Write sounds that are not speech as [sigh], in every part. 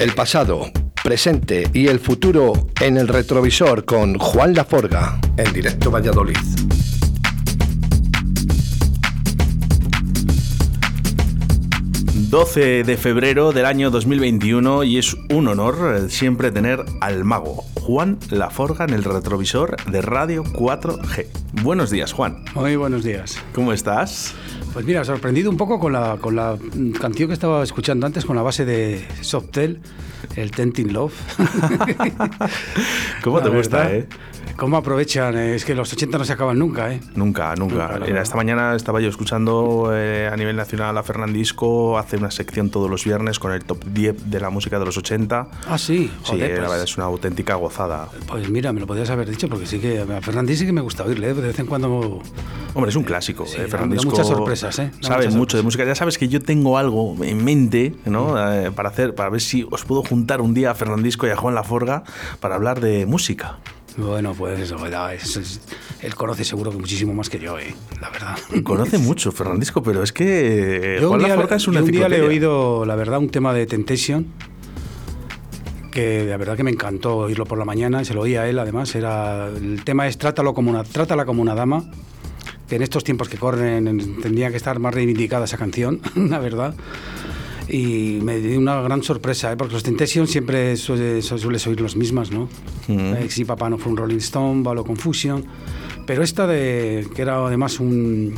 El pasado, presente y el futuro en el retrovisor con Juan Laforga en directo Valladolid. 12 de febrero del año 2021 y es un honor siempre tener al mago Juan Laforga en el retrovisor de Radio 4G. Buenos días, Juan. Muy buenos días. ¿Cómo estás? Pues mira, sorprendido un poco con la, con la canción que estaba escuchando antes, con la base de Softel, el Tenting Love. [laughs] ¿Cómo te gusta, eh? ¿Cómo aprovechan? Es que los 80 no se acaban nunca, ¿eh? Nunca, nunca. esta mañana estaba yo escuchando eh, a nivel nacional a Fernandisco, hace una sección todos los viernes con el top 10 de la música de los 80. Ah, sí, Joder, Sí, la pues verdad es una auténtica gozada. Pues mira, me lo podrías haber dicho, porque sí que a Fernandisco sí que me gusta oírle, ¿eh? de vez en cuando... Hombre, es un clásico. Sí, Fernandisco muchas sorpresas, ¿eh? sabe mucho de música. Ya sabes que yo tengo algo en mente, ¿no? Mm. Eh, para hacer, para ver si os puedo juntar un día a Fernandisco y a Juan Laforga para hablar de música. Bueno, pues eso, él conoce seguro que muchísimo más que yo, eh, la verdad. [laughs] Conoce mucho Fernandisco, pero es que Juan es una Un día le he oído, la verdad, un tema de Temptation que la verdad que me encantó oírlo por la mañana, se lo oía a él además, era el tema es trátalo como una, trátala como una dama, que en estos tiempos que corren tendría que estar más reivindicada esa canción, [laughs] la verdad y me dio una gran sorpresa, ¿eh? porque los Temptation siempre suele, sueles oír los mismas, ¿no? Mm. si papá no fue un Rolling Stone, Valo Confusion, pero esta de que era además un,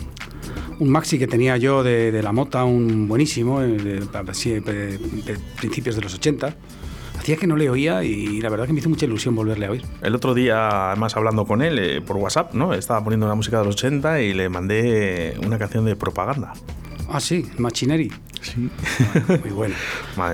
un maxi que tenía yo de, la mota, un buenísimo, eh, de, principios de los 80 hacía que no le oía y la verdad que me hizo mucha ilusión volverle a oír. El otro día, además hablando con él eh, por WhatsApp, ¿no? Estaba poniendo una música de los 80 y le mandé una canción de propaganda. Ah, sí, Machineri. Sí. muy bueno.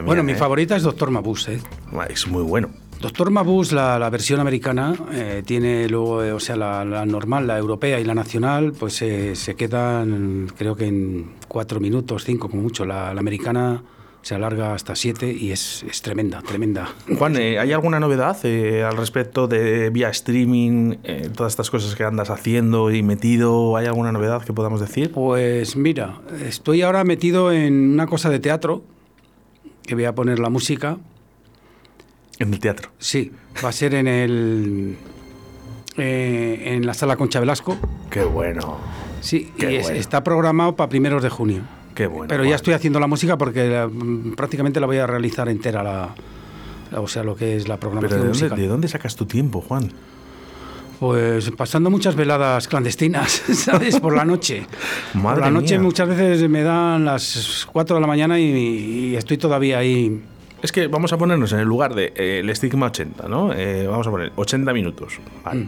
bueno, mi ¿eh? favorita es Doctor Mabuse. ¿eh? Es muy bueno. Doctor Mabuse, la, versión americana, eh, tiene luego, o sea, la, normal, la europea y la nacional, pues se quedan, creo que en cuatro minutos, cinco como mucho. La, americana se alarga hasta siete y es, tremenda, tremenda. Juan, eh, ¿hay alguna novedad eh, al respecto de vía streaming, eh, todas estas cosas que andas haciendo y metido? ¿Hay alguna novedad que podamos decir? Pues mira, estoy ahora metido en una cosa de teatro, que voy a poner la música. ¿En el teatro? Sí, va a ser en el... en la sala Concha Velasco. ¡Qué bueno! Sí, y está programado para primeros de junio. Pero ya estoy haciendo la música porque mm, prácticamente la voy a realizar entera, la, o sea, lo que es la programación ¿Pero de dónde, ¿De dónde sacas tu tiempo, Juan? Pues pasando muchas veladas clandestinas, [laughs] ¿sabes? Por la noche. [laughs] Por la noche muchas veces me dan las 4 de la mañana y, estoy todavía ahí. Es que vamos a ponernos en el lugar de eh, el estigma 80, ¿no? Eh, vamos a poner 80 minutos. Mm.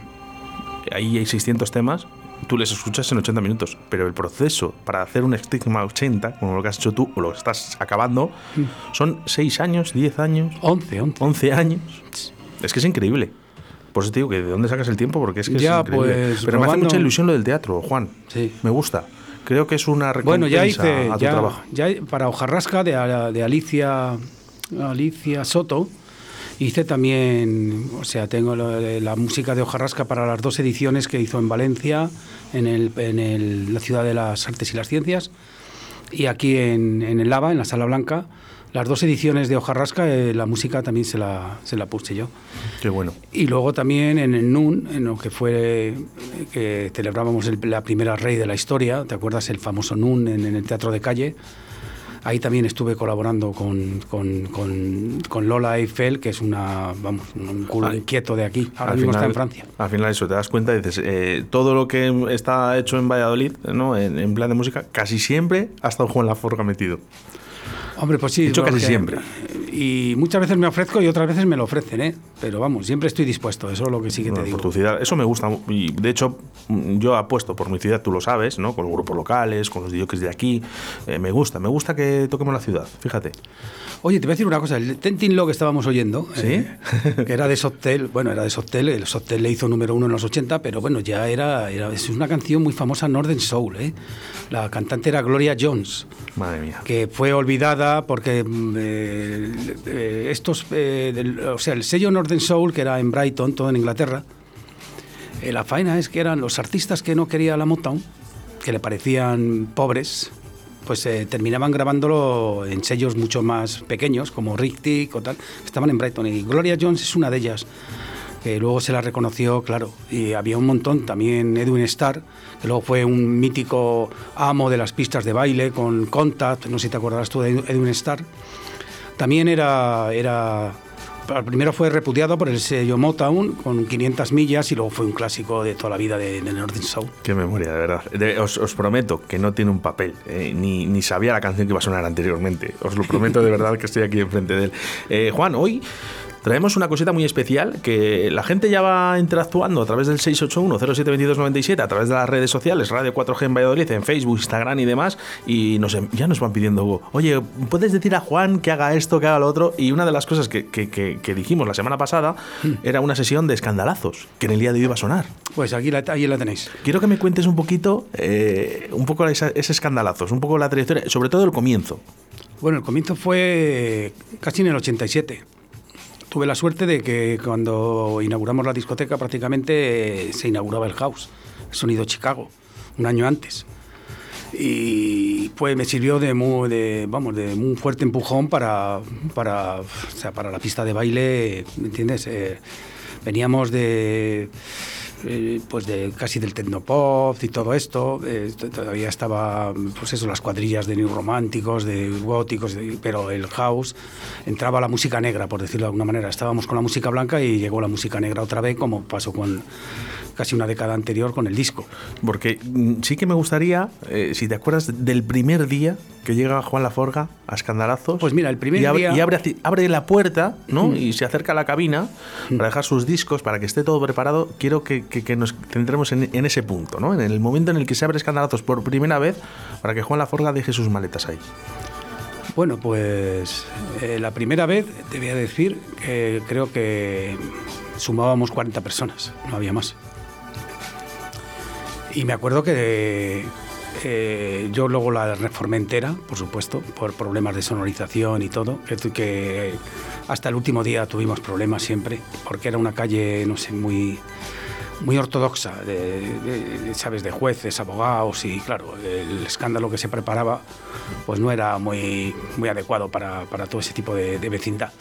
Ahí hay 600 temas tú les escuchas en 80 minutos, pero el proceso para hacer un estigma 80, como lo que has hecho tú o lo que estás acabando, son 6 años, 10 años, 11, 11. 11 años. Es que es increíble. Por eso te digo que de dónde sacas el tiempo, porque es que ya, es increíble. Pues, pero me hace mucha ilusión lo del teatro, Juan. Sí. Me gusta. Creo que es una recompensa bueno, ya hice, a tu ya, trabajo. Ya para Hojarrasca de, de Alicia, Alicia Soto, Hice también, o sea, tengo la, música de Hojarrasca para las dos ediciones que hizo en Valencia, en, el, en la ciudad de las artes y las ciencias, y aquí en, en el Lava, en la Sala Blanca. Las dos ediciones de Hojarrasca, eh, la música también se la, se la puse yo. Qué bueno. Y luego también en el NUN, en lo que fue que celebrábamos la primera rey de la historia, ¿te acuerdas? El famoso NUN en el Teatro de Calle Ahí también estuve colaborando con, con, Lola Eiffel, que es una, vamos, un culo inquieto de aquí. Ahora mismo está en Francia. Al final eso, te das cuenta y dices, eh, todo lo que está hecho en Valladolid, ¿no? en, plan de música, casi siempre ha estado Juan Laforga metido. Hombre, pues sí. hecho casi siempre. Y muchas veces me ofrezco y otras veces me lo ofrecen, ¿eh? Pero vamos, siempre estoy dispuesto, eso es lo que sí que te digo. Por tu ciudad, eso me gusta. Y de hecho, yo apuesto por mi ciudad, tú lo sabes, ¿no? Con los grupos locales, con los dioses de aquí. Eh, me gusta, me gusta que toquemos la ciudad, fíjate. Oye, te voy a decir una cosa, el Tentin Lo que estábamos oyendo, ¿Sí? Eh, [laughs] que era de Softel, bueno, era de Softel, el Softel le hizo número uno en los 80, pero bueno, ya era, era es una canción muy famosa, Northern Soul, ¿eh? La cantante era Gloria Jones. Madre mía. Que fue olvidada porque mm, eh, eh, estos, o sea, el sello Northern Soul, que era en Brighton, todo en Inglaterra, la faena es que eran los artistas que no quería la Motown, que le parecían pobres, pues eh, terminaban grabándolo en sellos mucho más pequeños, como Rick Tick o tal, estaban en Brighton. Y Gloria Jones es una de ellas que luego se la reconoció, claro, y había un montón, también Edwin Starr, que luego fue un mítico amo de las pistas de baile con Contact, no sé si te acordarás tú de Edwin Starr, también era, era primero fue repudiado por el sello Motown con 500 millas y luego fue un clásico de toda la vida de, de Northern Soul. Qué memoria, de verdad. De- os, prometo que no tiene un papel, eh, ni, ni sabía la canción que iba a sonar anteriormente. Os lo prometo de verdad que estoy aquí enfrente de él. Eh, Juan, hoy traemos una cosita muy especial que la gente ya va interactuando a través del 681-072297, a través de las redes sociales, Radio 4G en Valladolid, en Facebook, Instagram y demás, y nos, em- ya nos van pidiendo, oye, ¿puedes decir a Juan que haga esto, que haga lo otro? Y una de las cosas que, que- que- que dijimos la semana pasada era una sesión de escandalazos, que en el día de hoy iba a sonar. Pues aquí la, ahí la tenéis. Quiero que me cuentes un poquito, eh, un poco ese escandalazos, un poco la trayectoria, sobre todo el comienzo. Bueno, el comienzo fue casi en el 87. Tuve la suerte de que cuando inauguramos la discoteca prácticamente eh, se inauguraba el House, Sonido Chicago, un año antes. Y pues me sirvió de muy, de, vamos, de un fuerte empujón para, para, o sea, para la pista de baile, ¿me entiendes? Eh, veníamos de eh, pues de casi del tecnopop y todo esto eh, todavía estaba pues eso las cuadrillas de new románticos de góticos pero el house entraba la música negra por decirlo de alguna manera. Estábamos con la música blanca y llegó la música negra otra vez como pasó con casi una década anterior con el disco Porque mm, sí que me gustaría, eh, si te acuerdas del primer día que llega Juan Laforga a escandalazos. Pues mira, el primer y día- Y abre, la puerta, ¿no? Y se acerca a la cabina para dejar sus discos, para que esté todo preparado. Quiero que, que- que nos centremos en, en ese punto, ¿no? En el momento en el que se abre escandalazos por primera vez, para que Juan Laforga deje sus maletas ahí. Bueno, pues eh, la primera vez te voy a decir que creo que sumábamos 40 personas, no había más. Y me acuerdo que eh, yo luego la reformé entera, por supuesto, por problemas de sonorización y todo, que, que hasta el último día tuvimos problemas siempre, porque era una calle, no sé, muy muy ortodoxa, de, sabes, de jueces, abogados y claro, el escándalo que se preparaba pues no era muy, muy adecuado para, para todo ese tipo de, de vecindad.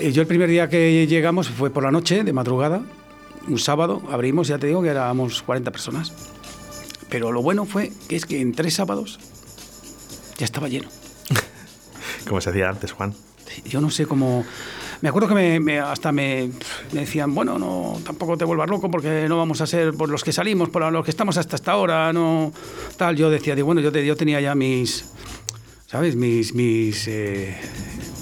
Eh, Yo el primer día que llegamos fue por la noche, de madrugada, un sábado, abrimos, ya te digo que éramos 40 personas. Pero lo bueno fue que es que en tres sábados ya estaba lleno. [laughs] Como se hacía antes, Juan. Yo no sé cómo... Me acuerdo que me, me- hasta me, me decían, bueno, no, tampoco te vuelvas loco porque no vamos a ser por los que salimos, por los que estamos hasta esta hora, no tal. Yo decía, digo, bueno, yo, te- yo tenía ya mis, ¿sabes? Mis, mis, eh,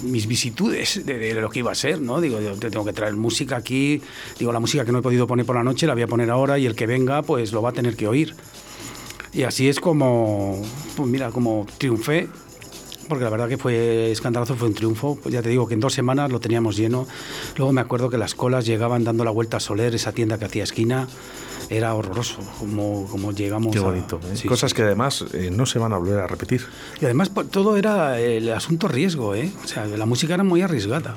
mis visitudes de, lo que iba a ser, ¿no? Digo, yo te tengo que traer música aquí, digo, la música que no he podido poner por la noche la voy a poner ahora y el que venga, pues lo va a tener que oír. Y así es como, pues mira, como triunfé porque la verdad que fue escandaloso, fue un triunfo. Pues ya te digo que en dos semanas lo teníamos lleno. Luego me acuerdo que las colas llegaban dando la vuelta a Soler, esa tienda que hacía esquina. Era horroroso como, como llegamos Qué a- bonito. ¿eh? Sí, Cosas sí. que además eh, no se van a volver a repetir. Y además pues, todo era el asunto riesgo, ¿eh? O sea, la música era muy arriesgada.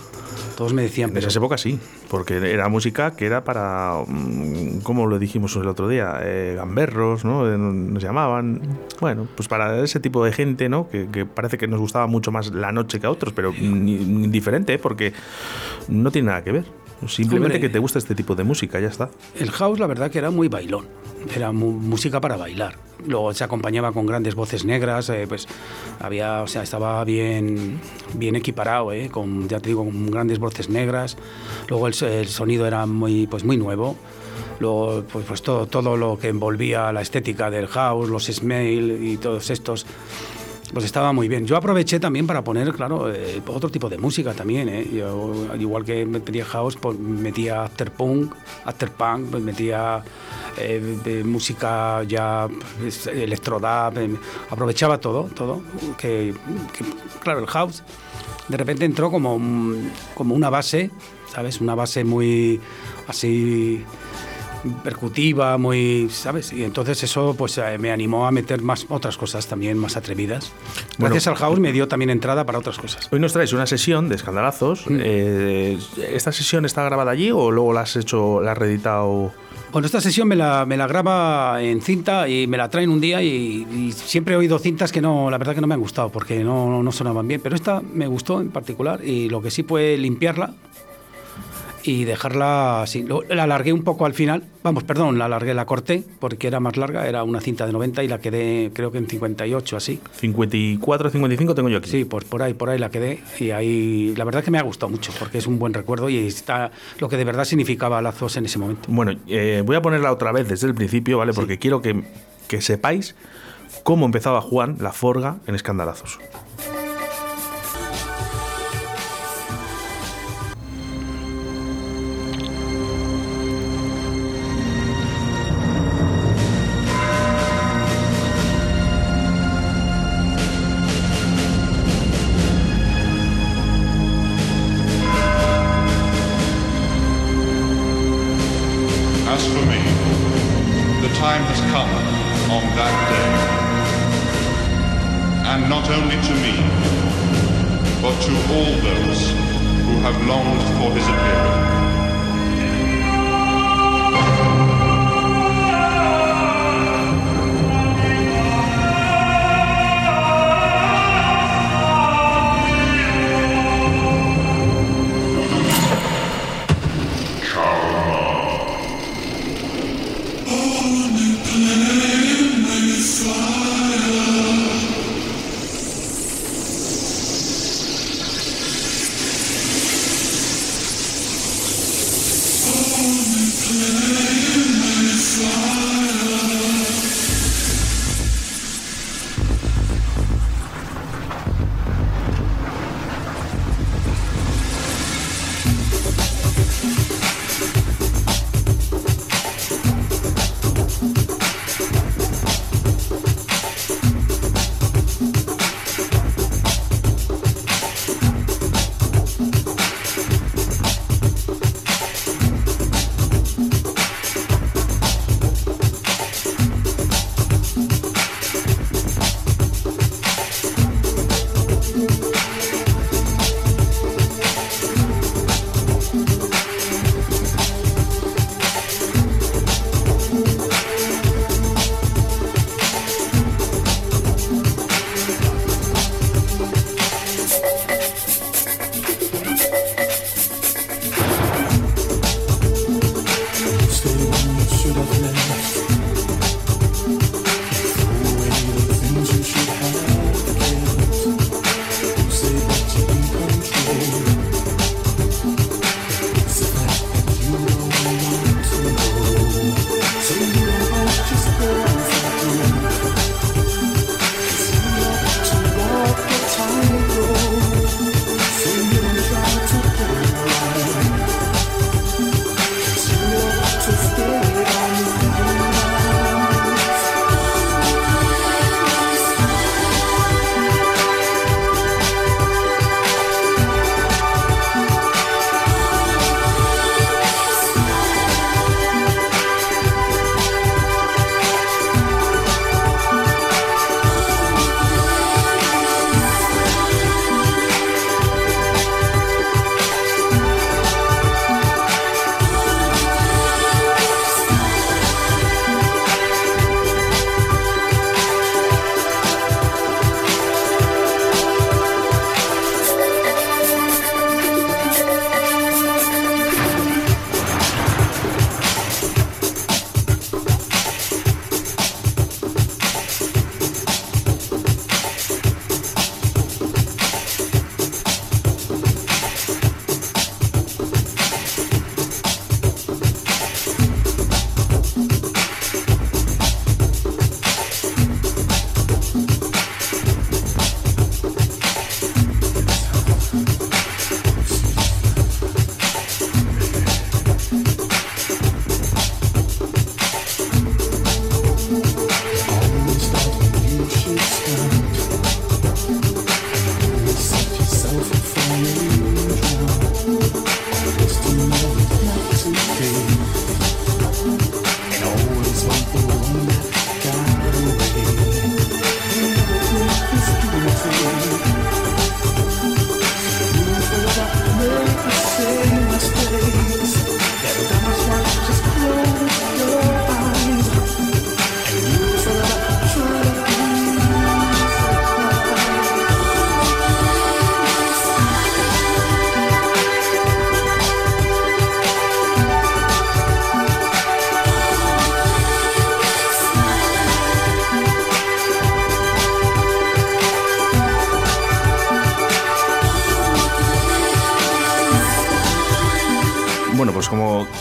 Todos me decían, En pero esas épocas sí, porque era música que era para, mm, como lo dijimos el otro día, eh, gamberros, ¿no? Eh, Nos llamaban. Bueno, pues para ese tipo de gente, ¿no? Que, que parece que nos gustaba mucho más la noche que a otros, pero indiferente, ¿eh? porque no tiene nada que ver. Simplemente Hombre. que te gusta este tipo de música, ya está. El house, la verdad, que era muy bailón. Era mu- música para bailar. Luego se acompañaba con grandes voces negras, eh, pues había, o sea, estaba bien, bien equiparado, eh, con, ya te digo, con grandes voces negras. Luego el, el sonido era muy, pues muy nuevo. Luego, pues, pues todo, todo lo que envolvía la estética del house, los Smail y todos estos, pues estaba muy bien. Yo aproveché también para poner, claro, eh, otro tipo de música también. ¿eh? Yo, al igual que metía house, pues metía after punk, after punk, pues metía eh, música ya pues, electrodub, eh, aprovechaba todo, todo. Que, claro, el house de repente entró como, un- como una base, ¿sabes? Una base muy así percutiva, muy, ¿sabes? Y entonces eso pues eh, me animó a meter más otras cosas también más atrevidas. Bueno. Gracias al house me dio también entrada para otras cosas. Hoy nos traes una sesión de escandalazos. Mm. Eh, ¿Esta sesión está grabada allí o luego la has hecho, la has reeditado? Bueno, esta sesión me la, me la graba en cinta y me la traen un día y, y siempre he oído cintas que no, la verdad que no me han gustado porque no, no sonaban bien, pero esta me gustó en particular y lo que sí fue limpiarla y dejarla así. La alargué un poco al final, vamos, perdón, la alargué, la corté porque era más larga, era una cinta de 90 y la quedé creo que en 58 así. 54, 55 tengo yo aquí. Sí, pues por ahí, por ahí la quedé y ahí la verdad que me ha gustado mucho porque es un buen recuerdo y está lo que de verdad significaba Lazos en ese momento. Bueno, eh, voy a ponerla otra vez desde el principio, ¿vale? Porque quiero que, que sepáis cómo empezaba Juan la Forga en Escandalazos.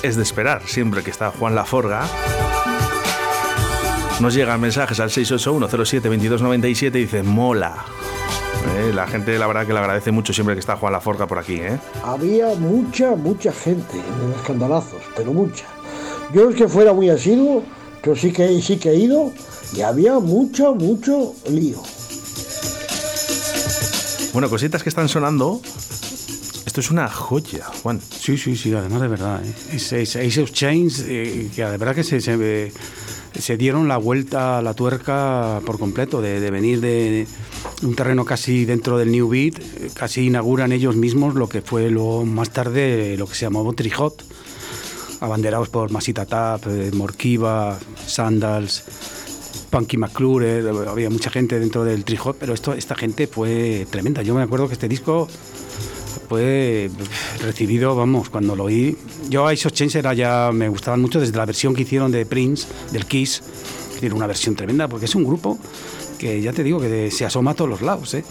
Es de esperar, siempre que está Juan Laforga, nos llegan mensajes al 681-07-2297 y dice, mola. Eh, la gente, la verdad, que le agradece mucho siempre que está Juan Laforga por aquí. ¿eh? Había mucha, mucha gente en los escandalazos, pero mucha. Yo es que fuera muy asiduo, pero sí que, sí que he ido y había mucho, mucho lío. Bueno, cositas que están sonando. Esto es una joya, Juan. Sí, sí, sí, además de verdad. ¿eh? Ese Ace of Chains, eh, que de verdad que se, se, se dieron la vuelta a la tuerca por completo, de, venir de un terreno casi dentro del New Beat, eh, casi inauguran ellos mismos lo que fue luego más tarde lo que se llamó Trijot, abanderados por Masita Tap, eh, Morkiva, Sandals, Punky McClure, eh, había mucha gente dentro del Trijot, pero esto, esta gente fue tremenda. Yo me acuerdo que este disco fue recibido, vamos, cuando lo oí. Yo a Ice Chains era ya, me gustaban mucho desde la versión que hicieron de Prince, del Kiss. Tiene una versión tremenda, porque es un grupo que ya te digo que se asoma a todos los lados, ¿eh?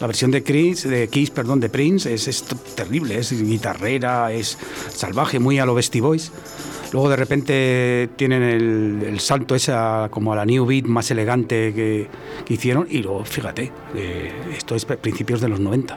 La versión de Kiss, de Kiss, perdón, de Prince es, es terrible, es guitarrera, es salvaje, muy a lo Beastie Boys. Luego de repente tienen el, el salto ese a- como a la New Beat más elegante que, que hicieron y luego, fíjate, eh, esto es principios de los 90.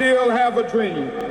Still have a dream.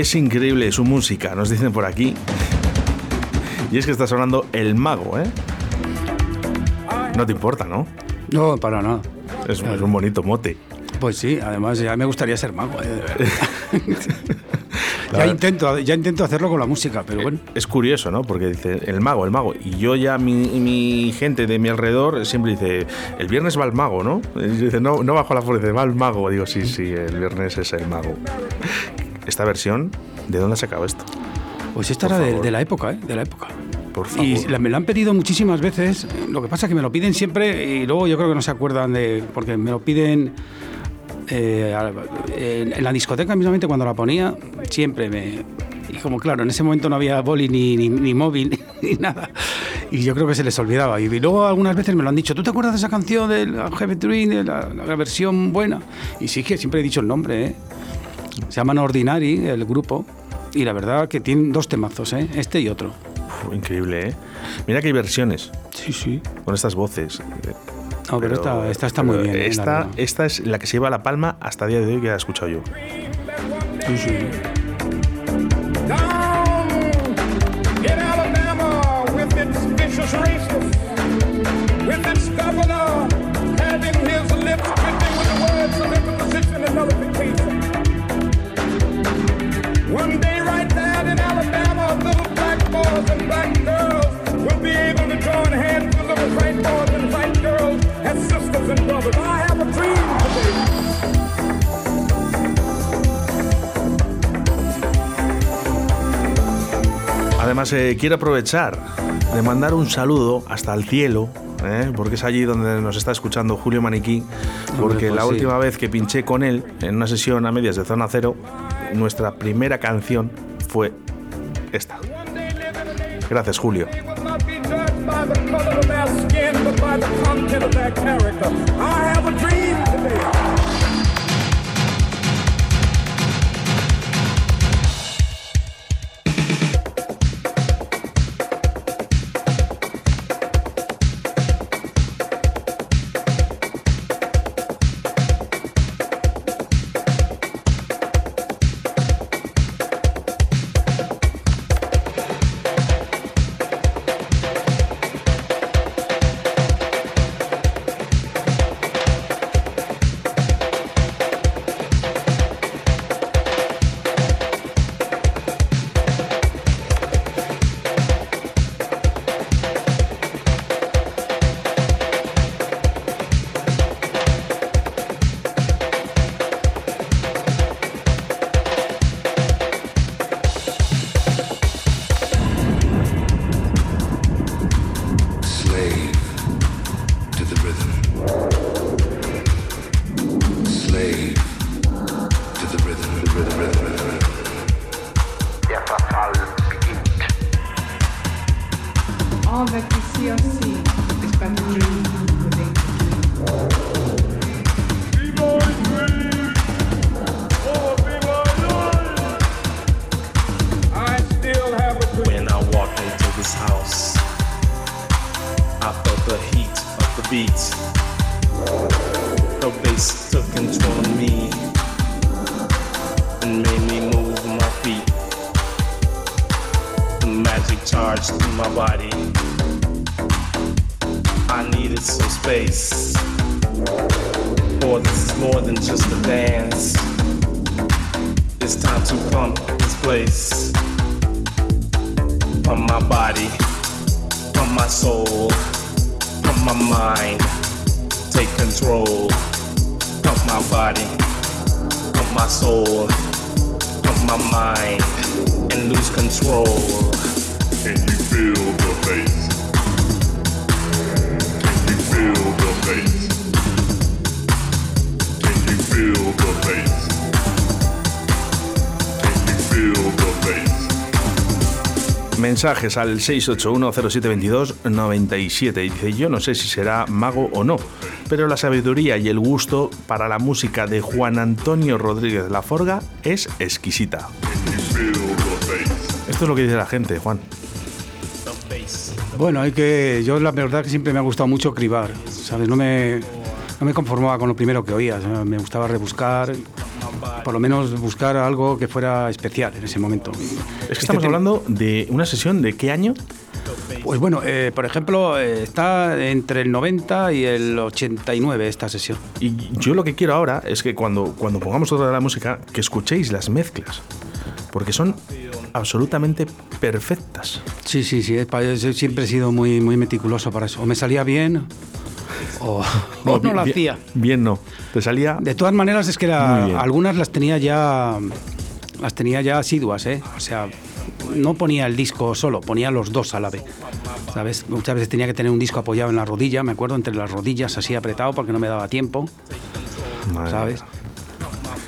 Es increíble su música, nos dicen por aquí. Y es que está sonando El Mago, ¿eh? No te importa, ¿no? No, para nada. Es, es un bonito mote. Pues sí, además ya me gustaría ser mago, ¿eh? [laughs] [laughs] ya, intento, ya intento hacerlo con la música, pero bueno. Es curioso, ¿no? Porque dice el mago, el mago. Y yo ya, mi, mi gente de mi alrededor siempre dice, el viernes va el mago, ¿no? Y dice, no, no bajo la fuerza, va el mago. Digo, sí, sí, el viernes es el mago. Esta versión, ¿de dónde ha sacado esto? Pues esta Por era de, de la época, ¿eh? De la época. Por favor. Y la- me lo han pedido muchísimas veces. Lo que pasa es que me lo piden siempre y luego yo creo que no se acuerdan de. Porque me lo piden. eh, en, la discoteca mismamente cuando la ponía, siempre me. Y como claro, en ese momento no había boli ni, ni, ni móvil [laughs] ni nada. Y yo creo que se les olvidaba. Y luego algunas veces me lo han dicho, ¿tú te acuerdas de esa canción del Heavy Dream, de la, la versión buena? Y sí que siempre he dicho el nombre, ¿eh? Se llaman Ordinary, el grupo. Y la verdad que tienen dos temazos, ¿eh? Este y otro. Uf, increíble, ¿eh? Mira que hay versiones Sí, sí. con estas voces. No, pero, esta, esta está muy bien. ¿eh? la Esta, esta es la que se lleva la palma hasta el día de hoy que he escuchado yo. Sí, sí. Además, eh, quiero aprovechar de mandar un saludo hasta el cielo, ¿eh? porque es allí donde nos está escuchando Julio Maniquí, porque pues la sí. última vez que pinché con él en una sesión a medias de Zona Cero, nuestra primera canción fue esta. Gracias, Julio. will not be judged by the color of their skin, but by the content of their character. I have of the bass took control of me and made me move my feet. The magic charged through my body. I needed some space. For this is more than just a dance. It's time to pump this place. From my body, from my soul, my mind. Take control of my body, of my soul, of my mind, and lose control. Can you feel the bass? Can you feel the bass? Can you feel the bass? Can you feel the bass? Mensajes al 681072297. Y dice, yo no sé si será mago o no, pero la sabiduría y el gusto para la música de Juan Antonio Rodríguez Laforga es exquisita. Esto es lo que dice la gente, Juan. Bueno, hay que. Yo la verdad que siempre me ha gustado mucho cribar, ¿sabes? No me, no me conformaba con lo primero que oía, me gustaba rebuscar por lo menos buscar algo que fuera especial en ese momento. Es que Este estamos hablando de una sesión de qué año? Pues bueno, eh, por ejemplo, eh, está entre el 90 y el 89 esta sesión. Y yo lo que quiero ahora es que cuando, cuando pongamos toda la música, que escuchéis las mezclas. Porque son absolutamente perfectas. Sí, sí, sí, siempre he sido muy, muy meticuloso para eso. O me salía bien o, o no lo bien- hacía. Bien, no. Te salía. De todas maneras es que la- bien. algunas las tenía ya las tenía ya asiduas, ¿eh? O sea, no ponía el disco solo, ponía los dos a la vez. ¿Sabes? Muchas veces tenía que tener un disco apoyado en la rodilla, me acuerdo, entre las rodillas así apretado porque no me daba tiempo, Madre ¿sabes?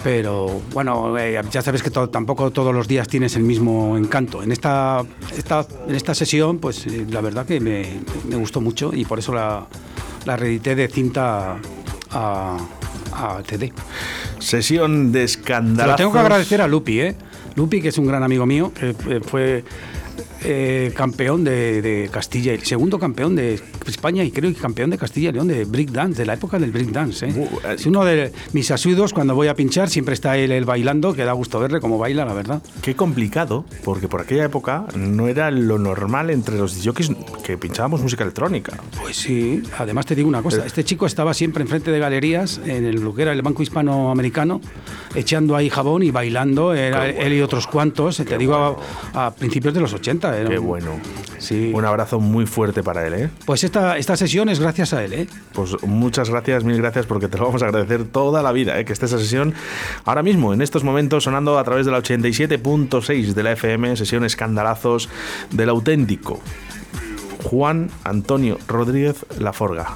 Pero bueno, eh, ya sabes que to- tampoco todos los días tienes el mismo encanto. En esta, esta, en esta sesión, pues eh, la verdad que me, me gustó mucho y por eso la, la reedité de cinta a, a CD. Sesión de escándalo. lo tengo que agradecer a Lupi, ¿eh? Lupi, que es un gran amigo mío, que eh, fue eh, campeón de, de Castilla y segundo campeón de España y creo que campeón de Castilla y León de breakdance, de la época del breakdance. ¿eh? Uh, eh. Es uno de mis asiduos cuando voy a pinchar, siempre está él, él bailando, que da gusto verle cómo baila, la verdad. Qué complicado, porque por aquella época no era lo normal entre los jockeys que pinchábamos música electrónica. Pues sí, además te digo una cosa, este chico estaba siempre enfrente de galerías, en el, lo que era el Banco Hispanoamericano, echando ahí jabón y bailando, era él y otros cuantos, te digo, a, a principios de los 80. Era Qué un- bueno. Sí. Un abrazo muy fuerte para él, ¿eh? Pues esta, esta sesión es gracias a él, ¿eh? Pues muchas gracias, mil gracias, porque te lo vamos a agradecer toda la vida, ¿eh? que esté esa sesión ahora mismo, en estos momentos, sonando a través de la 87.6 de la FM, sesión escandalazos del auténtico Juan Antonio Rodríguez Laforga.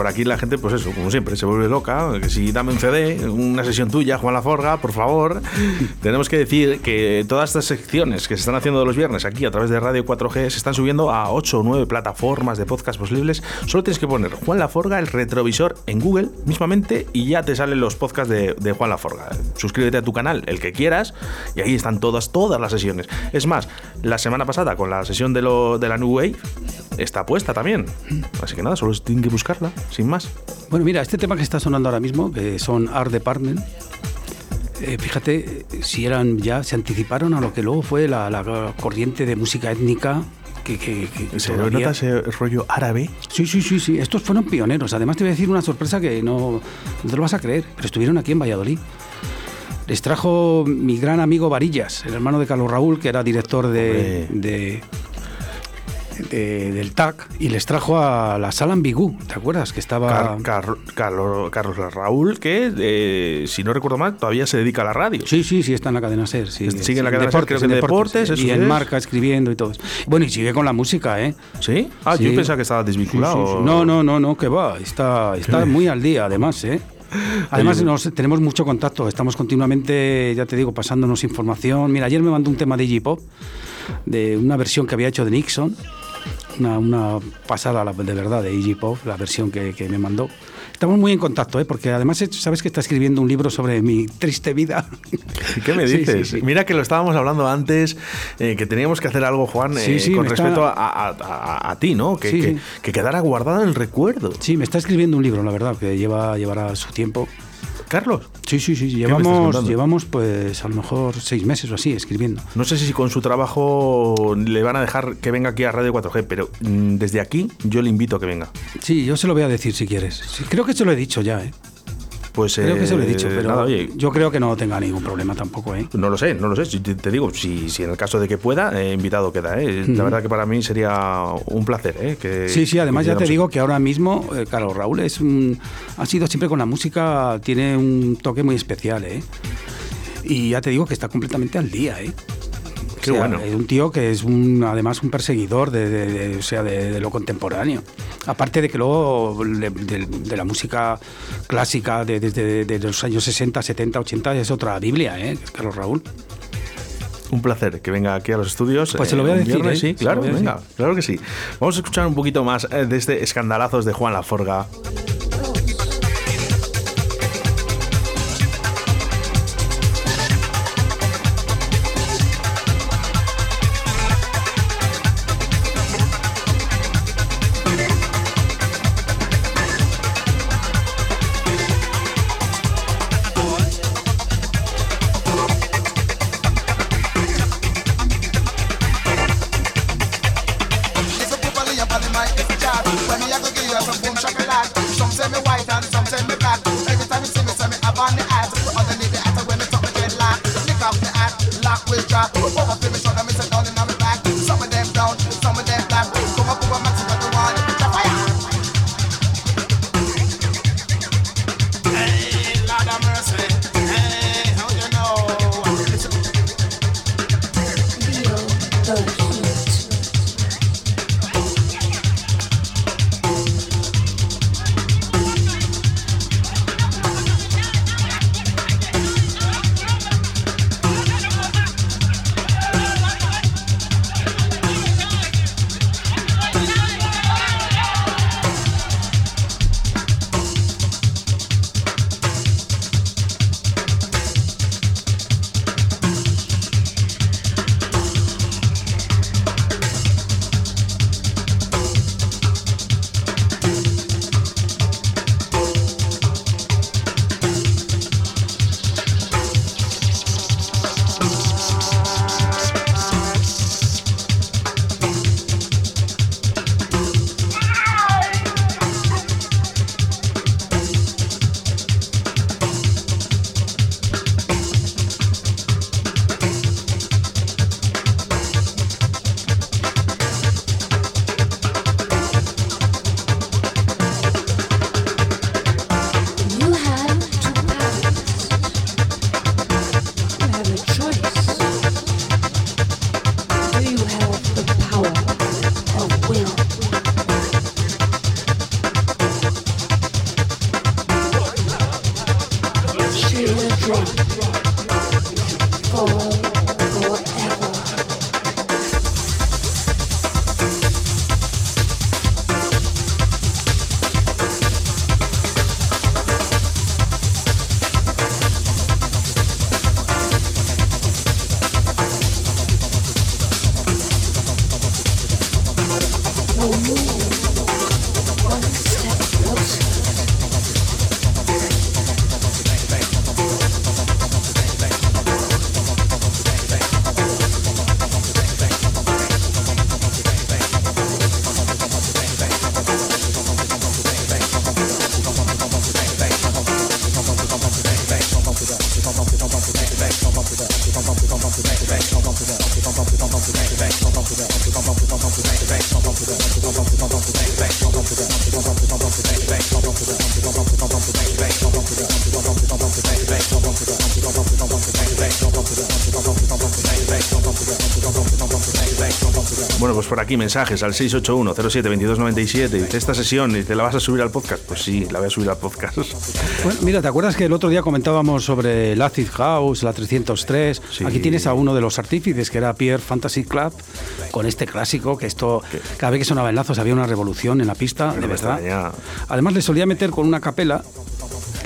Por aquí la gente, pues eso, como siempre, se vuelve loca. Que si dame un CD, una sesión tuya, Juan Laforga, por favor. [laughs] Tenemos que decir que todas estas secciones que se están haciendo los viernes aquí a través de Radio 4G se están subiendo a 8 o 9 plataformas de podcast posibles. Solo tienes que poner Juan Laforga, el retrovisor, en Google mismamente y ya te salen los podcasts de, de Juan Laforga. Suscríbete a tu canal, el que quieras, y ahí están todas, todas las sesiones. Es más, la semana pasada con la sesión de, lo, de la New Wave está puesta también. Así que nada, solo tienen que buscarla, sin más. Bueno, mira, este tema que está sonando ahora mismo, que son Art Department, eh, fíjate, si eran ya, se anticiparon a lo que luego fue la, la corriente de música étnica que, que, que ¿Se todavía- nota ese rollo árabe? Sí, sí, sí, sí. Estos fueron pioneros. Además, te voy a decir una sorpresa que no, no te lo vas a creer, pero estuvieron aquí en Valladolid. Les trajo mi gran amigo Varillas, el hermano de Carlos Raúl, que era director de, de- de- del TAC, y les trajo a la sala Ambigú, ¿te acuerdas? Que estaba... Car- Car- Carlos, Raúl, que eh, si no recuerdo mal, todavía se dedica a la radio. Sí, sí, sí, está en la cadena SER. Sí, Sigue en la cadena SER, creo que en deportes, eso y en es. marca escribiendo y todo. Bueno, y sigue con la música, ¿eh? ¿Sí? Ah, yo pensaba que estaba desvinculado. No, no, no, no, que va. Está, está [laughs] muy al día, además, ¿eh? [laughs] Además, nos, tenemos mucho contacto, estamos continuamente, ya te digo, pasándonos información. Mira, ayer me mandó un tema de J-Pop de una versión que había hecho de Nixon, una, una pasada de verdad de Iggy Pop, la versión que, que me mandó. Estamos muy en contacto, ¿eh? porque además eh, sabes que está escribiendo un libro sobre mi triste vida. ¿Qué me [laughs] Sí, dices? sí, sí. Mira que lo estábamos hablando antes, eh, que teníamos que hacer algo, Juan, Sí, eh, sí, con me está- respecto a, a- a- a ti, ¿no? Que, Sí, que- sí. que quedara guardado en el recuerdo. Sí, me está escribiendo un libro, la verdad, que lleva llevará su tiempo. Carlos. Sí, sí, sí. Llevamos, llevamos pues a lo mejor seis meses o así escribiendo. No sé si con su trabajo le van a dejar que venga aquí a Radio 4G, pero mm, desde aquí yo le invito a que venga. Sí, yo se lo voy a decir si quieres. Sí, creo que se lo he dicho ya, ¿eh? Pues Creo que se lo he eh, dicho, pero nada, oye, yo creo que no tenga ningún problema tampoco, ¿eh? No lo sé, no lo sé. Si te, te digo, si, si en el caso de que pueda, eh, invitado queda. ¿eh? La verdad que para mí sería un placer. ¿eh? Que, Sí, sí, además ya te digo que ahora mismo, eh, claro, Raúl es un, ha sido siempre con la música, tiene un toque muy especial, ¿eh? Y ya te digo que está completamente al día, ¿eh? Qué O sea, bueno. Es un tío que es un, además un perseguidor de, de- de- o sea, de, de lo contemporáneo. Aparte de que luego de, la música clásica de- desde de los años 60, 70, 80 es otra Biblia, ¿eh? Carlos Raúl. Un placer que venga aquí a los estudios. Pues se lo voy a un decir, viernes, ¿eh? Sí, claro, venga, decir. claro que sí. Vamos a escuchar un poquito más eh, de este escandalazos de Juan Laforga. It's aquí mensajes al 681-07-2297. Dice, esta sesión, dice, ¿la vas a subir al podcast? Pues sí, la voy a subir al podcast. [laughs] Bueno, mira, ¿te acuerdas que el otro día comentábamos sobre el Acid House, la 303? Aquí tienes a uno de los artífices, que era Pierre Fantasy Club, con este clásico, que esto, cada vez que sonaba en lazos había una revolución en la pista, de verdad. extraña. Además le solía meter con una capela,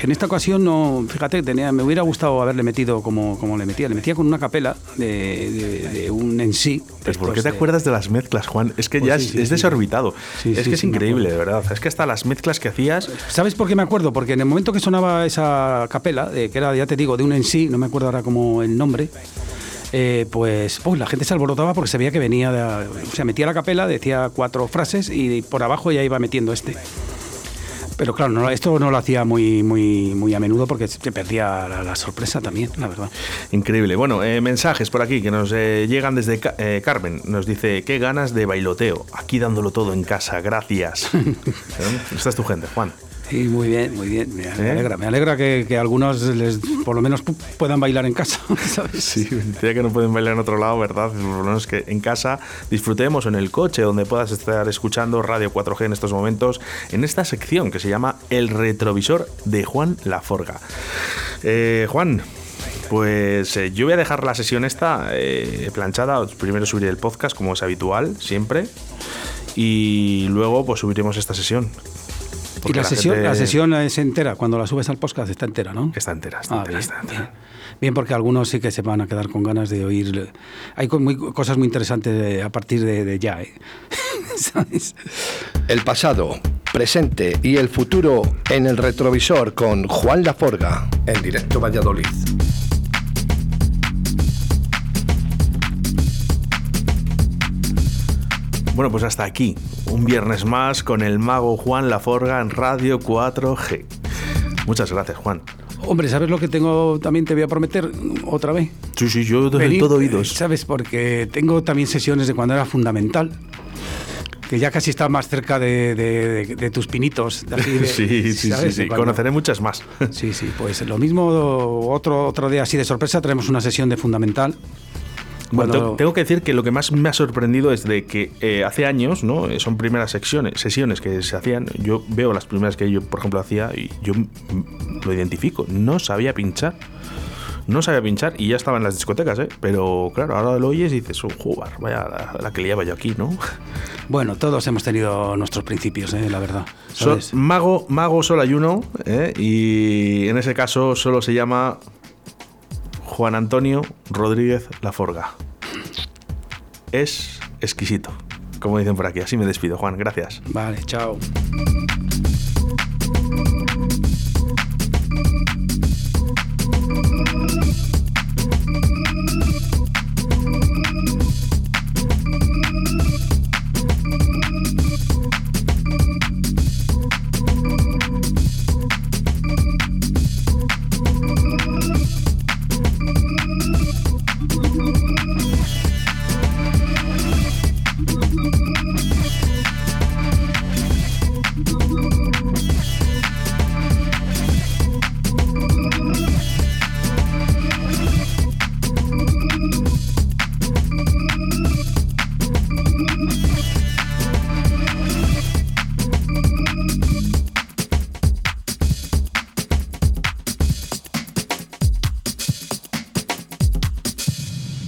que en esta ocasión no, fíjate, tenía, me hubiera gustado haberle metido como, como le metía. Le metía con una capela de, de- de un en sí. Pues ¿por qué te acuerdas de las mezclas, Juan? Es que Pues ya sí, es, sí, es sí. desorbitado. Es que es increíble, de verdad. Es que hasta las mezclas que hacías... ¿Sabes por qué me acuerdo? Porque en el momento que sonaba esa capela, de- que era, ya te digo, de un en sí, no me acuerdo ahora como el nombre, eh, pues, pues la gente se alborotaba porque sabía que venía, de, o sea, metía la capela, decía cuatro frases y por abajo ya iba metiendo este. Pero claro, no, esto no lo hacía muy, muy, muy a menudo porque se perdía la, la sorpresa también, la verdad. Increíble. Bueno, eh, mensajes por aquí que nos eh, llegan desde eh, Carmen. Nos dice, qué ganas de bailoteo. Aquí dándolo todo en casa. Gracias. [laughs] ¿Eh? Esta es tu gente, Juan. Sí, muy bien, muy bien. Me, ¿Eh? alegra, me alegra que, que algunos les, por lo menos pu- puedan bailar en casa, [laughs] ¿sabes? Sí, decía que no pueden bailar en otro lado, ¿verdad? Por lo menos que en casa disfrutemos o en el coche, donde puedas estar escuchando Radio 4G en estos momentos, en esta sección que se llama El retrovisor de Juan Laforga. Eh, Juan, pues eh, yo voy a dejar la sesión esta eh, planchada. Primero subiré el podcast, como es habitual, siempre. Y luego pues subiremos esta sesión. Y la, sesión, gente- la sesión es entera, cuando la subes al podcast está entera, ¿no? Está entera, está Ah, entera, bien, está entera. bien. Bien, porque algunos sí que se van a quedar con ganas de oír. Hay muy- cosas muy interesantes de- a partir de, de ya, ¿eh? [laughs] ¿sabes? El pasado, presente y el futuro en el retrovisor con Juan Laforga en directo Valladolid. Bueno, pues hasta aquí. Un viernes más con el mago Juan Laforga en Radio 4G. Muchas gracias, Juan. Hombre, ¿sabes lo que tengo? También te voy a prometer otra vez. Sí, sí, yo Venir, todo eh, oídos. ¿Sabes? Porque tengo también sesiones de cuando era fundamental. Que ya casi está más cerca de, de- de- de tus pinitos. así [laughs] sí, sí, sí, ¿sabes? sí. Cuando- Conoceré muchas más. Sí, sí, pues lo mismo otro, otro día así de sorpresa traemos una sesión de fundamental. Bueno, tengo- que decir que lo que más me ha sorprendido es de que eh, hace años, ¿no? Eh, Son primeras secciones, sesiones que se hacían. Yo veo las primeras que yo, por ejemplo, hacía y yo lo identifico. No sabía pinchar. No sabía pinchar y ya estaba en las discotecas, ¿eh? Pero claro, ahora lo oyes y dices, oh, joder, vaya la, la que liaba yo aquí, ¿no? [laughs] Bueno, todos hemos tenido nuestros principios, eh, la verdad. So- ¿sabes? mago, mago solo hay uno, ¿eh? y en ese caso solo se llama Juan Antonio Rodríguez Laforga. Es exquisito, como dicen por aquí. Así me despido, Juan. Gracias. Vale, chao.